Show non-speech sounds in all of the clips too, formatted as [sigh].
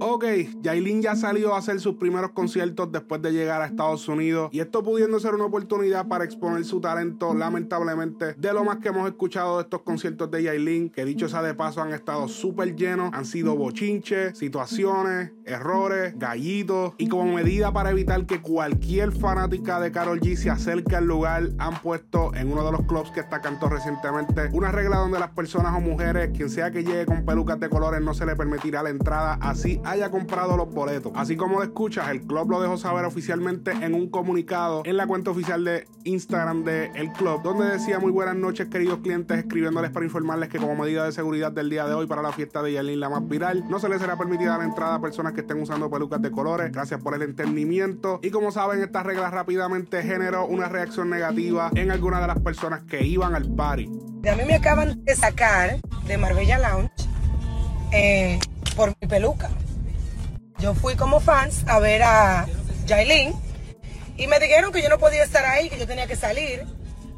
Ok, Yailin ya salió a hacer sus primeros conciertos después de llegar a Estados Unidos y esto pudiendo ser una oportunidad para exponer su talento, lamentablemente, de lo más que hemos escuchado de estos conciertos de Yailin, que dicho sea de paso han estado súper llenos, han sido bochinches, situaciones, errores, gallitos y como medida para evitar que cualquier fanática de Carol G se acerque al lugar, han puesto en uno de los clubs que está cantó recientemente una regla donde las personas o mujeres, quien sea que llegue con pelucas de colores, no se le permitirá la entrada así haya comprado los boletos. Así como lo escuchas, el club lo dejó saber oficialmente en un comunicado en la cuenta oficial de Instagram del el club, donde decía muy buenas noches queridos clientes, escribiéndoles para informarles que como medida de seguridad del día de hoy para la fiesta de Yailin la más viral, no se les será permitida la entrada a personas que estén usando pelucas de colores. Gracias por el entendimiento. Y como saben, estas reglas rápidamente generó una reacción negativa en algunas de las personas que iban al party. A mí me acaban de sacar de Marbella Lounge eh, por mi peluca. Yo fui como fans a ver a Jailin y me dijeron que yo no podía estar ahí, que yo tenía que salir,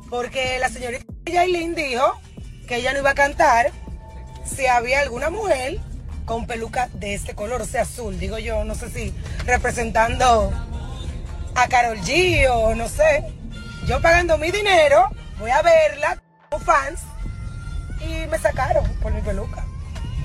porque la señorita Jailin dijo que ella no iba a cantar si había alguna mujer con peluca de este color, o sea, azul, digo yo, no sé si representando a Carol G o no sé. Yo pagando mi dinero, voy a verla como fans y me sacaron por mi peluca.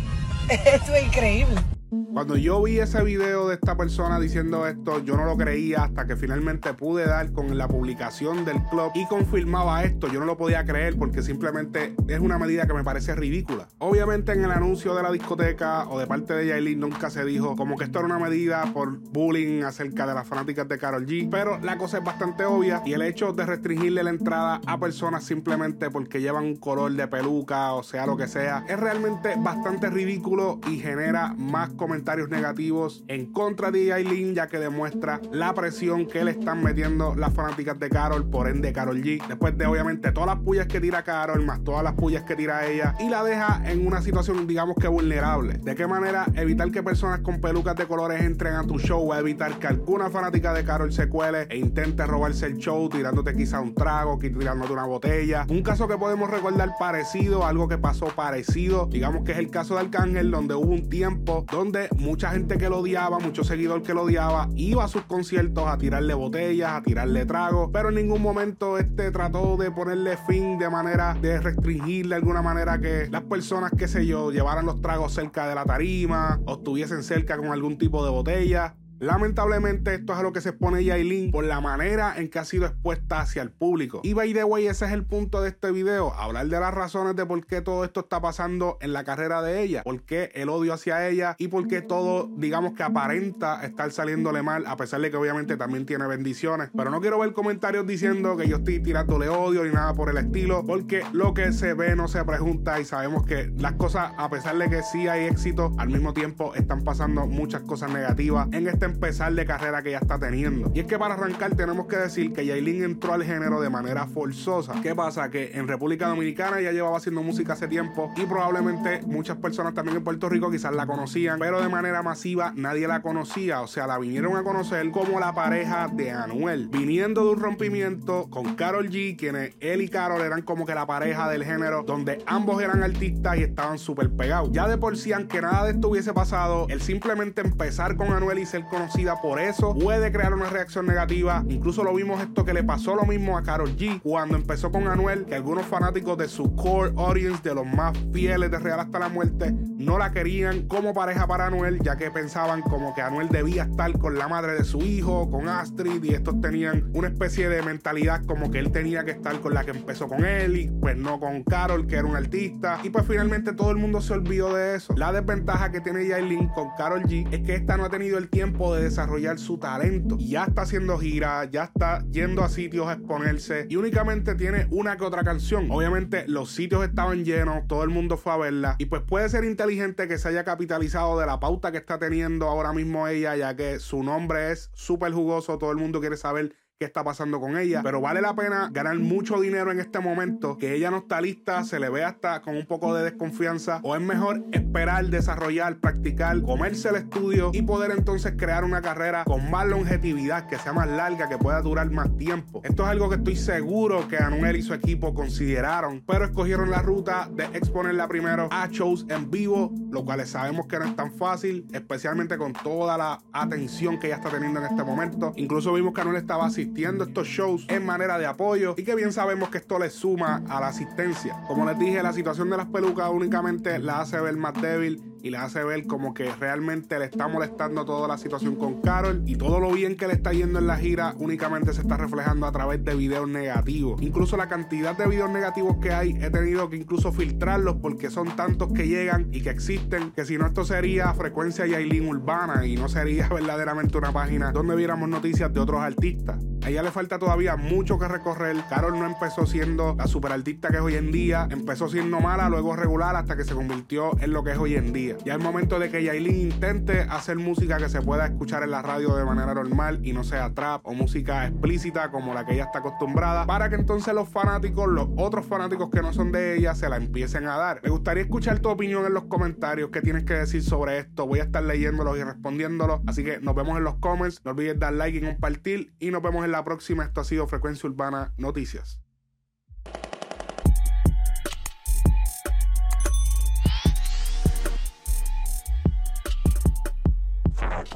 [laughs] Esto es increíble. Cuando yo vi ese video de esta persona diciendo esto, yo no lo creía hasta que finalmente pude dar con la publicación del club y confirmaba esto. Yo no lo podía creer porque simplemente es una medida que me parece ridícula. Obviamente en el anuncio de la discoteca o de parte de Yailin nunca se dijo como que esto era una medida por bullying acerca de las fanáticas de Carol G, pero la cosa es bastante obvia y el hecho de restringirle la entrada a personas simplemente porque llevan un color de peluca o sea lo que sea es realmente bastante ridículo y genera más comentarios negativos en contra de Aileen, ya que demuestra la presión que le están metiendo las fanáticas de Carol, por ende Carol G. Después de obviamente todas las pullas que tira Carol, más todas las pullas que tira ella, y la deja en una situación, digamos que vulnerable. ¿De qué manera evitar que personas con pelucas de colores entren a tu show o evitar que alguna fanática de Carol se cuele e intente robarse el show tirándote quizá un trago, tirándote una botella? Un caso que podemos recordar parecido, algo que pasó parecido, digamos que es el caso de Arcángel, donde hubo un tiempo donde mucha gente que lo odiaba, mucho seguidor que lo odiaba, iba a sus conciertos a tirarle botellas, a tirarle tragos, pero en ningún momento este trató de ponerle fin de manera de restringir de alguna manera que las personas, qué sé yo, llevaran los tragos cerca de la tarima o estuviesen cerca con algún tipo de botella. Lamentablemente esto es a lo que se expone Yailin por la manera en que ha sido expuesta hacia el público. Y by the way, ese es el punto de este video, hablar de las razones de por qué todo esto está pasando en la carrera de ella, por qué el odio hacia ella y por qué todo, digamos que aparenta estar saliéndole mal, a pesar de que obviamente también tiene bendiciones. Pero no quiero ver comentarios diciendo que yo estoy tirándole odio ni nada por el estilo, porque lo que se ve no se pregunta y sabemos que las cosas, a pesar de que sí hay éxito, al mismo tiempo están pasando muchas cosas negativas en este empezar de carrera que ya está teniendo. Y es que para arrancar tenemos que decir que Yailin entró al género de manera forzosa. ¿Qué pasa? Que en República Dominicana ya llevaba haciendo música hace tiempo y probablemente muchas personas también en Puerto Rico quizás la conocían, pero de manera masiva nadie la conocía. O sea, la vinieron a conocer como la pareja de Anuel, viniendo de un rompimiento con Carol G, quienes él y Carol eran como que la pareja del género, donde ambos eran artistas y estaban súper pegados. Ya de por sí, aunque nada de esto hubiese pasado, el simplemente empezar con Anuel y ser conocida por eso puede crear una reacción negativa. Incluso lo vimos esto que le pasó lo mismo a Carol G cuando empezó con Anuel, que algunos fanáticos de su core audience, de los más fieles de Real hasta la muerte, no la querían como pareja para Anuel, ya que pensaban como que Anuel debía estar con la madre de su hijo, con Astrid, y estos tenían una especie de mentalidad como que él tenía que estar con la que empezó con él y pues no con Carol, que era un artista. Y pues finalmente todo el mundo se olvidó de eso. La desventaja que tiene Yailin con Carol G es que esta no ha tenido el tiempo de desarrollar su talento. Ya está haciendo giras, ya está yendo a sitios a exponerse y únicamente tiene una que otra canción. Obviamente los sitios estaban llenos, todo el mundo fue a verla y pues puede ser inteligente que se haya capitalizado de la pauta que está teniendo ahora mismo ella, ya que su nombre es súper jugoso, todo el mundo quiere saber qué está pasando con ella, pero vale la pena ganar mucho dinero en este momento, que ella no está lista, se le ve hasta con un poco de desconfianza, o es mejor esperar, desarrollar, practicar, comerse el estudio y poder entonces crear una carrera con más longevidad, que sea más larga, que pueda durar más tiempo. Esto es algo que estoy seguro que Anuel y su equipo consideraron, pero escogieron la ruta de exponerla primero a shows en vivo, lo cual sabemos que no es tan fácil, especialmente con toda la atención que ella está teniendo en este momento. Incluso vimos que Anuel estaba asistiendo a estos shows en manera de apoyo y que bien sabemos que esto le suma a la asistencia. Como les dije, la situación de las pelucas únicamente la hace ver más débil y le hace ver como que realmente le está molestando toda la situación con Carol y todo lo bien que le está yendo en la gira únicamente se está reflejando a través de videos negativos. Incluso la cantidad de videos negativos que hay he tenido que incluso filtrarlos porque son tantos que llegan y que existen que si no esto sería frecuencia Yailin urbana y no sería [laughs] verdaderamente una página donde viéramos noticias de otros artistas. A ella le falta todavía mucho que recorrer. Carol no empezó siendo la superartista que es hoy en día, empezó siendo mala, luego regular hasta que se convirtió en lo que es hoy en día. Ya es momento de que Yailin intente hacer música que se pueda escuchar en la radio de manera normal y no sea trap o música explícita como la que ella está acostumbrada, para que entonces los fanáticos, los otros fanáticos que no son de ella, se la empiecen a dar. Me gustaría escuchar tu opinión en los comentarios, qué tienes que decir sobre esto. Voy a estar leyéndolos y respondiéndolos, así que nos vemos en los comments. No olvides dar like y compartir y nos vemos en la próxima. Esto ha sido Frecuencia Urbana Noticias.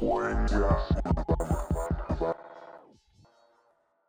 Frecuencia